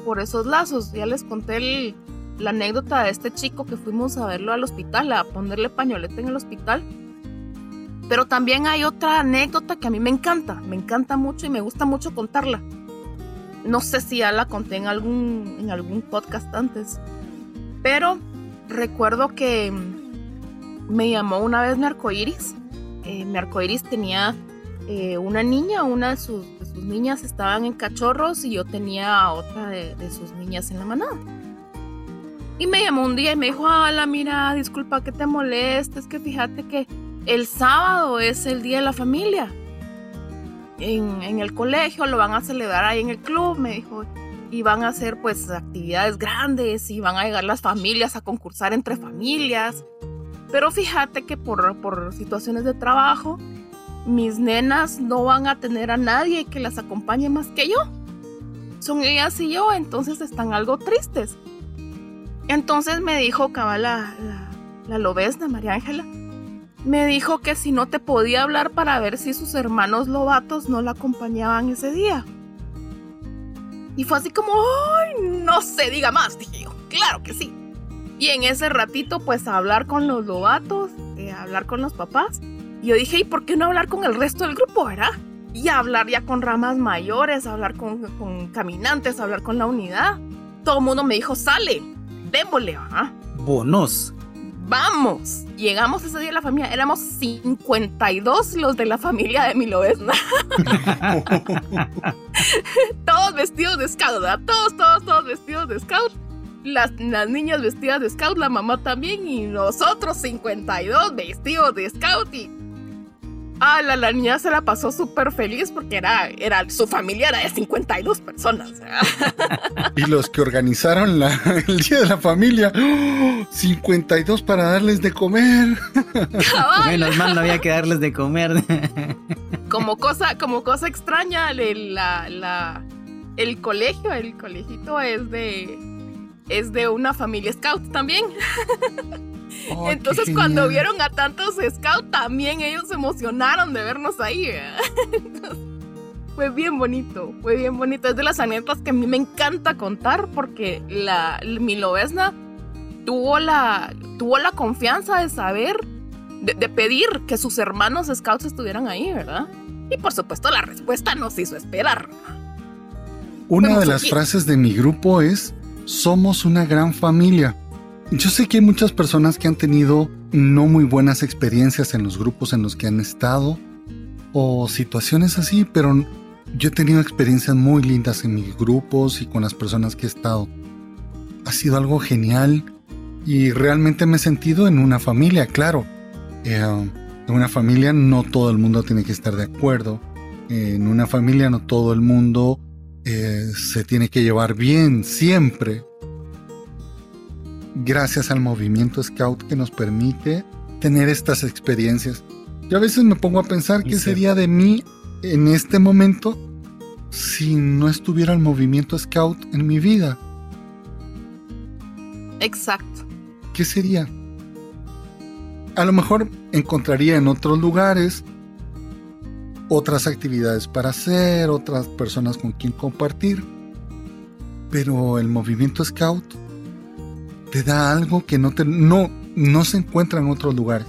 por esos lazos. Ya les conté el, la anécdota de este chico que fuimos a verlo al hospital, a ponerle pañoleta en el hospital. Pero también hay otra anécdota que a mí me encanta, me encanta mucho y me gusta mucho contarla. No sé si ya la conté en algún, en algún podcast antes, pero recuerdo que me llamó una vez mi arcoiris. Eh, mi arcoiris tenía eh, una niña, una de sus, niñas estaban en cachorros y yo tenía otra de, de sus niñas en la manada. Y me llamó un día y me dijo, hola, mira, disculpa que te moleste, es que fíjate que el sábado es el Día de la Familia. En, el colegio lo van a celebrar ahí en el club, me dijo. Y van a hacer pues actividades grandes y van a llegar las familias a concursar entre familias. Pero fíjate que por, por situaciones de trabajo, mis nenas no van a tener a nadie que las acompañe más que yo. Son ellas y yo, entonces están algo tristes. Entonces me dijo, cabal, la, la, lobesna, María Ángela, me dijo que si no te podía hablar para ver si sus hermanos lobatos no la acompañaban ese día. Y fue así como, ¡ay! No se diga más, dije yo. Claro que sí. Y en ese ratito, pues a hablar con los lobatos, eh, a hablar con los papás. Y yo dije, ¿y por qué no hablar con el resto del grupo, verdad? Y hablar ya con ramas mayores, hablar con, con caminantes, hablar con la unidad. Todo el mundo me dijo, sale, démosle, ¿ah? Bonos. Vamos. Llegamos ese día a la familia. Éramos 52 los de la familia de Milovesna. <laughs> todos vestidos de scout, ¿verdad? Todos, todos, todos vestidos de scout. Las, las, niñas vestidas de scout, la mamá también, y nosotros 52 vestidos de scout. Y Ah, la, la niña se la pasó súper feliz porque era, era, su familia era de 52 personas. <laughs> y los que organizaron la, el Día de la Familia, 52 para darles de comer. Menos mal no había que darles de comer. <laughs> como, cosa, como cosa extraña, el, la, la, el colegio, el colegito es de, es de una familia scout también. <laughs> Entonces cuando vieron a tantos scouts, también ellos se emocionaron de vernos ahí. <laughs> fue bien bonito, fue bien bonito. Es de las anécdotas que a mí me encanta contar porque la, mi lobesna tuvo la, tuvo la confianza de saber, de, pedir que sus hermanos scouts estuvieran ahí, ¿verdad? Y por supuesto la respuesta nos hizo esperar. Una de las frases de mi grupo es, somos una gran familia. Yo sé que hay muchas personas que han tenido no muy buenas experiencias en los grupos en los que han estado o situaciones así, pero yo he tenido experiencias muy lindas en mis grupos y con las personas que he estado. Ha sido algo genial y realmente me he sentido en una familia, claro. Eh, en una familia no todo el mundo tiene que estar de acuerdo. En una familia no todo el mundo eh, se tiene que llevar bien siempre. Gracias al movimiento Scout que nos permite tener estas experiencias. Yo a veces me pongo a pensar qué sería de mí en este momento si no estuviera el movimiento Scout en mi vida. Exacto. ¿Qué sería? A lo mejor encontraría en otros lugares otras actividades para hacer, otras personas con quien compartir. Pero el movimiento Scout te da algo que no, te, no, no se encuentra en otros lugares.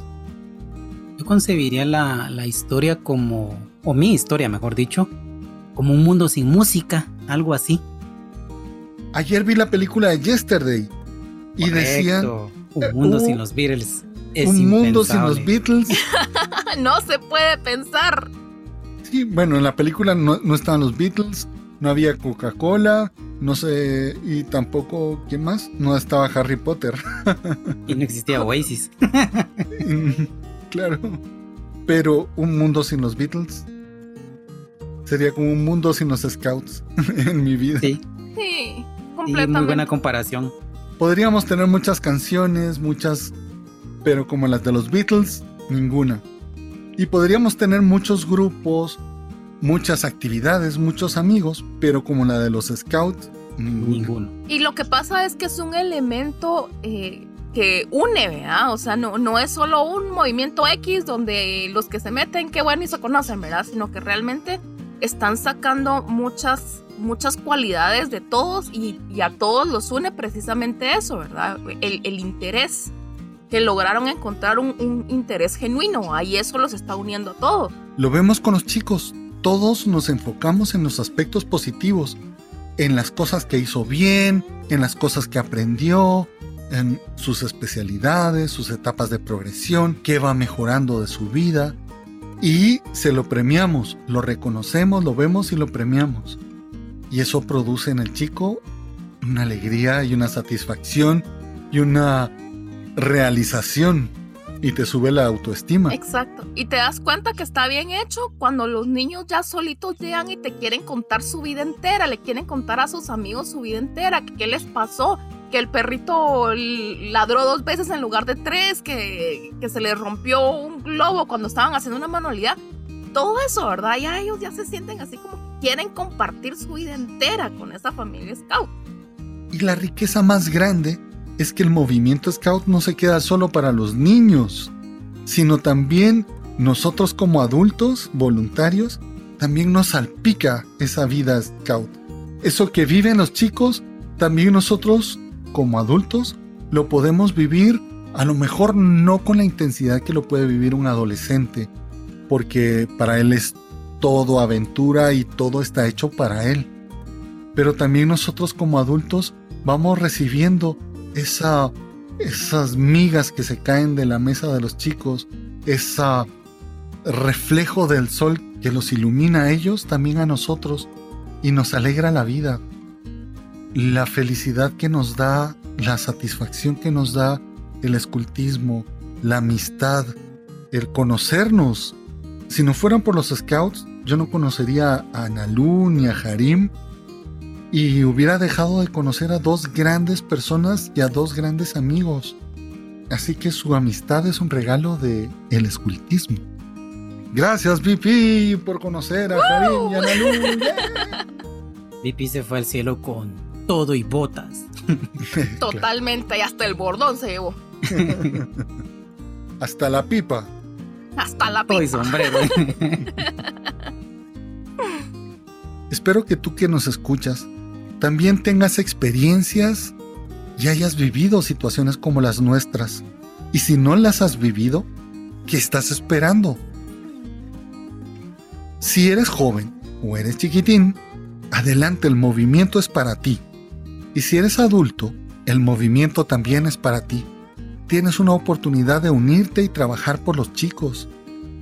Yo concebiría la, la historia como, o mi historia mejor dicho, como un mundo sin música, algo así. Ayer vi la película de Yesterday y decían... Un mundo sin los Beatles. Es un mundo sin los Beatles. <laughs> no se puede pensar. Sí, bueno, en la película no, no estaban los Beatles, no había Coca-Cola, no sé, y tampoco, ¿quién más? No estaba Harry Potter. y no existía Oasis. <laughs> claro. Pero un mundo sin los Beatles sería como un mundo sin los Scouts <laughs> en mi vida. Sí. Sí, completamente. muy buena comparación. Podríamos tener muchas canciones, muchas, pero como las de los Beatles, ninguna. Y podríamos tener muchos grupos, muchas actividades, muchos amigos, pero como la de los scouts, ninguno. Y lo que pasa es que es un elemento eh, que une, ¿verdad? O sea, no, no es solo un movimiento X donde los que se meten, qué bueno y se conocen, ¿verdad? Sino que realmente están sacando muchas, muchas cualidades de todos y, a todos los une precisamente eso, ¿verdad? El, el interés que lograron encontrar un, un, interés genuino, ahí eso los está uniendo a todos. Lo vemos con los chicos, todos nos enfocamos en los aspectos positivos, en las cosas que hizo bien, en las cosas que aprendió, en sus especialidades, sus etapas de progresión, qué va mejorando de su vida. Y se lo premiamos, lo reconocemos, lo vemos y lo premiamos. Y eso produce en el chico una alegría y una satisfacción y una realización y te sube la autoestima. Exacto. Y te das cuenta que está bien hecho cuando los niños ya solitos llegan y te quieren contar su vida entera, le quieren contar a sus amigos su vida entera, qué les pasó, que el perrito ladró dos veces en lugar de tres, que, que se le rompió un globo cuando estaban haciendo una manualidad. Todo eso, ¿verdad? Ya ellos ya se sienten así como que quieren compartir su vida entera con esa familia scout. Y la riqueza más grande es que el movimiento Scout no se queda solo para los niños, sino también nosotros como adultos voluntarios, también nos salpica esa vida Scout. Eso que viven los chicos, también nosotros como adultos lo podemos vivir, a lo mejor no con la intensidad que lo puede vivir un adolescente, porque para él es todo aventura y todo está hecho para él. Pero también nosotros como adultos vamos recibiendo esa, esas migas que se caen de la mesa de los chicos, ese reflejo del sol que los ilumina a ellos, también a nosotros, y nos alegra la vida. La felicidad que nos da, la satisfacción que nos da el escultismo, la amistad, el conocernos. Si no fueran por los scouts, yo no conocería a Nalu ni a Harim y hubiera dejado de conocer a dos grandes personas y a dos grandes amigos. Así que su amistad es un regalo de el escultismo. Gracias, VP, por conocer a Karim y a Nalu. <laughs> VP se fue al cielo con todo y botas. <laughs> Totalmente, y hasta el bordón se llevó. <laughs> hasta la pipa. Hasta la pipa. sombrero. Espero que tú que nos escuchas también tengas experiencias y hayas vivido situaciones como las nuestras. Y si no las has vivido, ¿qué estás esperando? Si eres joven o eres chiquitín, adelante, el movimiento es para ti. Y si eres adulto, el movimiento también es para ti. Tienes una oportunidad de unirte y trabajar por los chicos,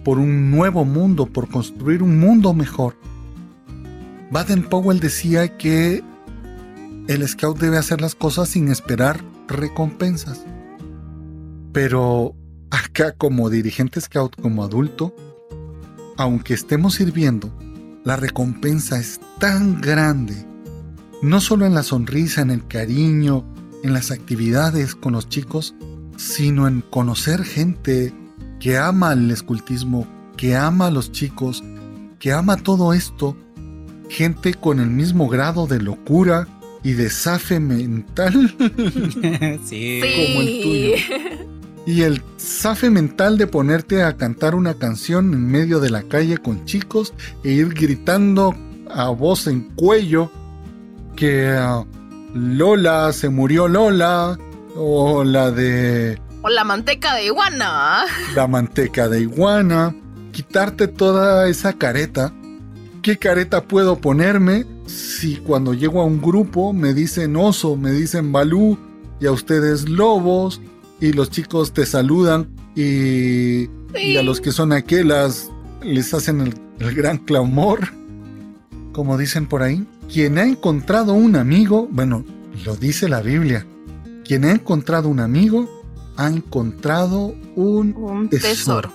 por un nuevo mundo, por construir un mundo mejor. Baden Powell decía que el scout debe hacer las cosas sin esperar recompensas. Pero acá como dirigente scout, como adulto, aunque estemos sirviendo, la recompensa es tan grande, no solo en la sonrisa, en el cariño, en las actividades con los chicos, sino en conocer gente que ama el escultismo, que ama a los chicos, que ama todo esto, gente con el mismo grado de locura y de zafe mental <laughs> sí. como el tuyo. Y el zafe mental de ponerte a cantar una canción en medio de la calle con chicos e ir gritando a voz en cuello que uh, Lola se murió Lola o la de O la manteca de iguana. la manteca de iguana, quitarte toda esa careta. ¿Qué careta puedo ponerme si cuando llego a un grupo me dicen oso, me dicen balú y a ustedes lobos y los chicos te saludan y, y a los que son aquelas les hacen el, el gran clamor? Como dicen por ahí, quien ha encontrado un amigo, bueno, lo dice la Biblia, quien ha encontrado un amigo ha encontrado un, Un tesoro.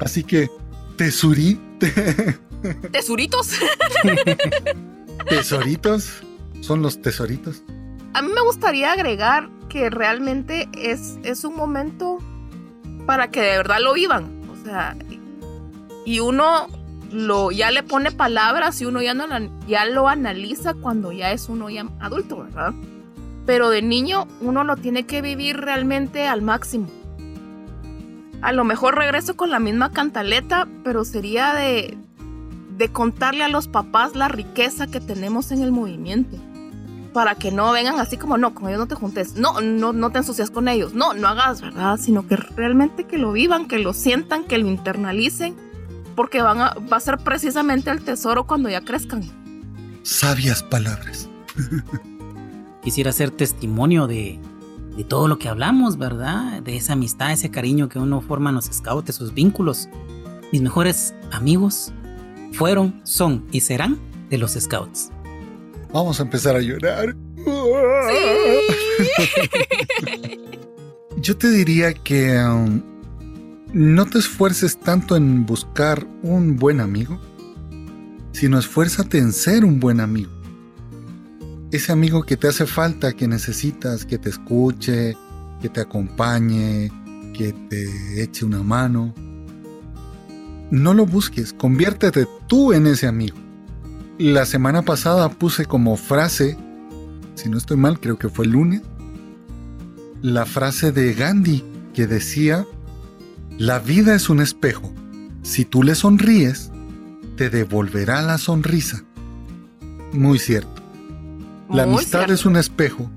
Así que, tesurí, <laughs> te- Tesuritos. <laughs> tesoritos, son los tesoritos. A mí me gustaría agregar que realmente es, es un momento para que de verdad lo vivan. O sea, y uno lo, ya le pone palabras y uno ya, no ya lo analiza cuando ya es uno ya adulto, ¿verdad? Pero de niño uno lo tiene que vivir realmente al máximo. A lo mejor regreso con la misma cantaleta, pero sería de, de contarle a los papás la riqueza que tenemos en el movimiento para que no vengan así como, no, con ellos no te juntes, no, no, no te ensucias con ellos, no, no hagas, ¿verdad? Sino que realmente que lo vivan, que lo sientan, que lo internalicen, porque van a, va a ser precisamente el tesoro cuando ya crezcan. Sabias palabras. <laughs> Quisiera ser testimonio de, de todo lo que hablamos, ¿verdad? De esa amistad, ese cariño que uno forma en los scouts, esos vínculos. Mis mejores amigos fueron, son y serán de los scouts. Vamos a empezar a llorar. <laughs> Yo te diría que um, no te esfuerces tanto en buscar un buen amigo, sino esfuérzate en ser un buen amigo. Ese amigo que te hace falta, que necesitas, que te escuche, que te acompañe, que te eche una mano. No lo busques, conviértete tú en ese amigo. La semana pasada puse como frase, si no estoy mal, creo que fue el lunes, la frase de Gandhi que decía, la vida es un espejo. Si tú le sonríes, te devolverá la sonrisa. Muy cierto. La Muy amistad cierto. es un espejo.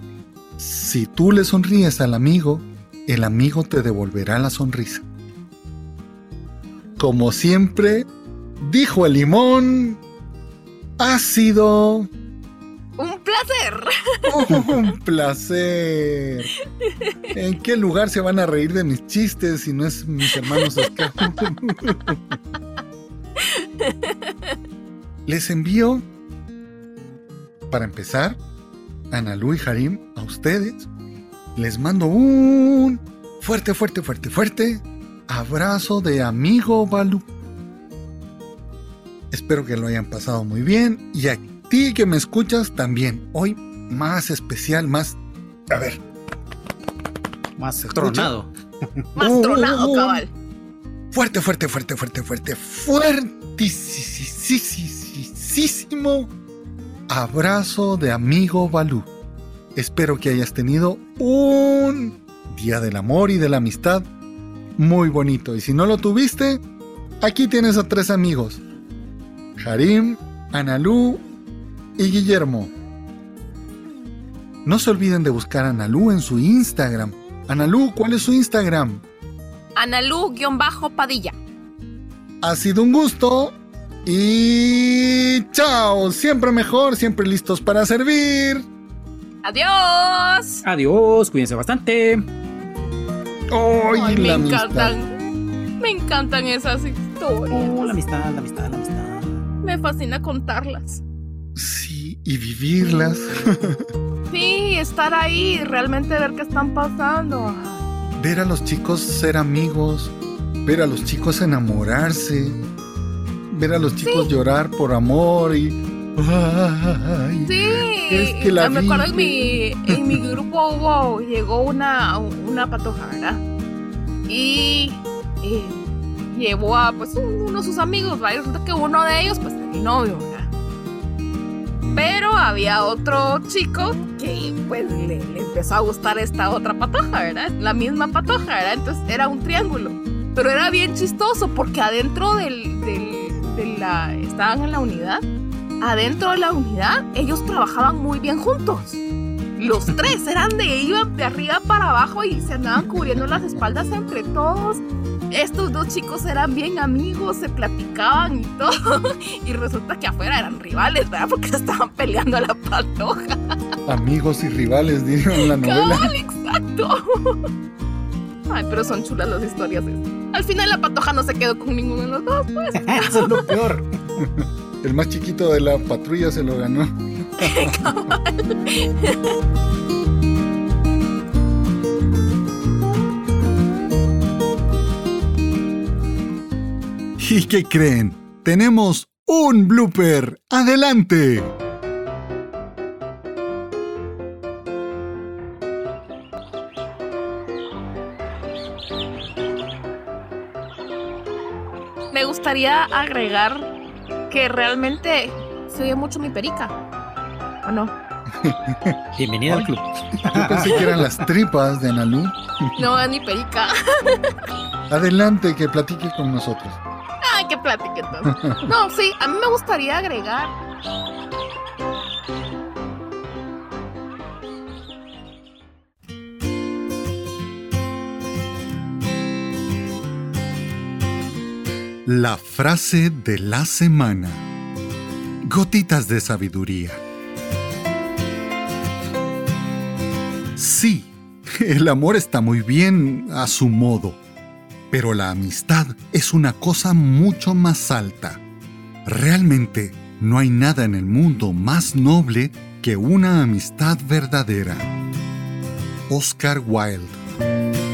Si tú le sonríes al amigo, el amigo te devolverá la sonrisa. Como siempre, dijo el limón, ha sido Un placer. <laughs> un placer. ¿En qué lugar se van a reír de mis chistes si no es mis hermanos acá? Les envío, para empezar, a Analu y Harim, a ustedes. Les mando un fuerte, fuerte, fuerte, fuerte abrazo de amigo Balú. Espero que lo hayan pasado muy bien y a ti que me escuchas también. Hoy más especial, más... A ver. Más tronado. <laughs> Más Uh, tronado, uh, uh. cabal. Fuerte, fuerte, fuerte, fuerte, fuerte, fuertísimo abrazo de amigo Balú. Espero que hayas tenido un día del amor y de la amistad muy bonito. Y si no lo tuviste, aquí tienes a tres amigos. Harim, Analú y Guillermo. No se olviden de buscar a Analú en su Instagram. Analú, ¿cuál es su Instagram? Analú-padilla. Ha sido un gusto. Y chao, siempre mejor, siempre listos para servir. Adiós. Adiós, cuídense bastante. Ay, Ay, me la amistad. encantan. Me encantan esas historias. Oh, la amistad, la amistad, la amistad. Me fascina contarlas. Sí, y vivirlas. <laughs> Sí, estar ahí, realmente ver qué están pasando. Ver a los chicos ser amigos, ver a los chicos enamorarse, ver a los chicos llorar por amor y... Ay, Sí, Es que la me acuerdo en mi, en mi grupo hubo, llegó una, una patoja, ¿verdad? Y eh, llevó a pues un- uno de sus amigos, ¿verdad? Y resulta que uno de ellos pues mi novio, ¿verdad? Pero había otro chico que pues le, le empezó a gustar esta otra patoja, ¿verdad? La misma patoja, ¿verdad? Entonces era un triángulo. Pero era bien chistoso porque adentro del, del- de la... Estaban en la unidad adentro de la unidad, ellos trabajaban muy bien juntos. Los <laughs> tres eran de iban de arriba para abajo y se andaban cubriendo las espaldas entre todos. Estos dos chicos eran bien amigos, se platicaban y todo. <laughs> Y resulta que afuera eran rivales, ¿verdad? Porque estaban peleando a la patoja. amigos y rivales, dijeron la novela. Cabal, exacto. Ay, pero son chulas las historias. esas. Al final la patoja no se quedó con ninguno de los dos, pues. <laughs> Eso es lo peor. El más chiquito de la patrulla se lo ganó. <laughs> ¿Y qué creen? Tenemos un blooper. ¡Adelante! Me gustaría agregar que realmente se oye mucho mi perica. ¿O no? <laughs> Bienvenida al club. Yo pensé que eran las tripas de Analú. No es mi perica. <laughs> Adelante, que platique con nosotros. Ay, qué plática entonces. No, sí, a mí me gustaría agregar. La frase de la semana. Gotitas de sabiduría. Sí, el amor está muy bien a su modo, pero la amistad es una cosa mucho más alta. Realmente no hay nada en el mundo más noble que una amistad verdadera. Oscar Wilde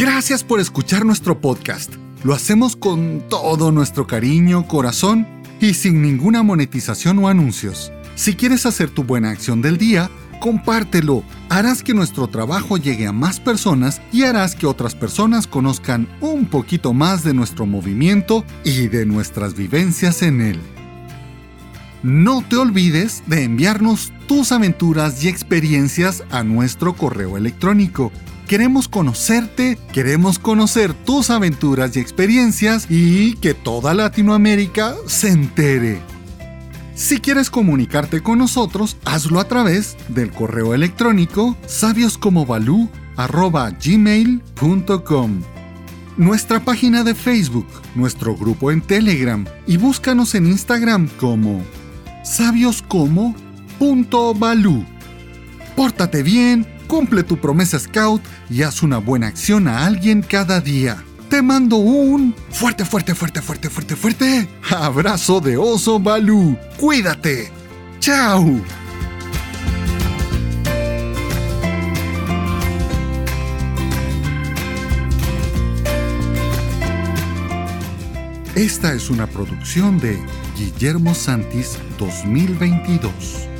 Gracias por escuchar nuestro podcast. Lo hacemos con todo nuestro cariño, corazón y sin ninguna monetización o anuncios. Si quieres hacer tu buena acción del día, compártelo. Harás que nuestro trabajo llegue a más personas y harás que otras personas conozcan un poquito más de nuestro movimiento y de nuestras vivencias en él. No te olvides de enviarnos tus aventuras y experiencias a nuestro correo electrónico. Queremos conocerte, queremos conocer tus aventuras y experiencias y que toda Latinoamérica se entere. Si quieres comunicarte con nosotros, hazlo a través del correo electrónico sabioscomobalú@gmail.com nuestra página de Facebook, nuestro grupo en Telegram y búscanos en Instagram como sabioscomo.balú. Pórtate bien, cumple tu promesa scout y haz una buena acción a alguien cada día. Te mando un fuerte, fuerte, fuerte, fuerte, fuerte, fuerte abrazo de oso Balú. Cuídate. Chao. Esta es una producción de Guillermo Santis 2022.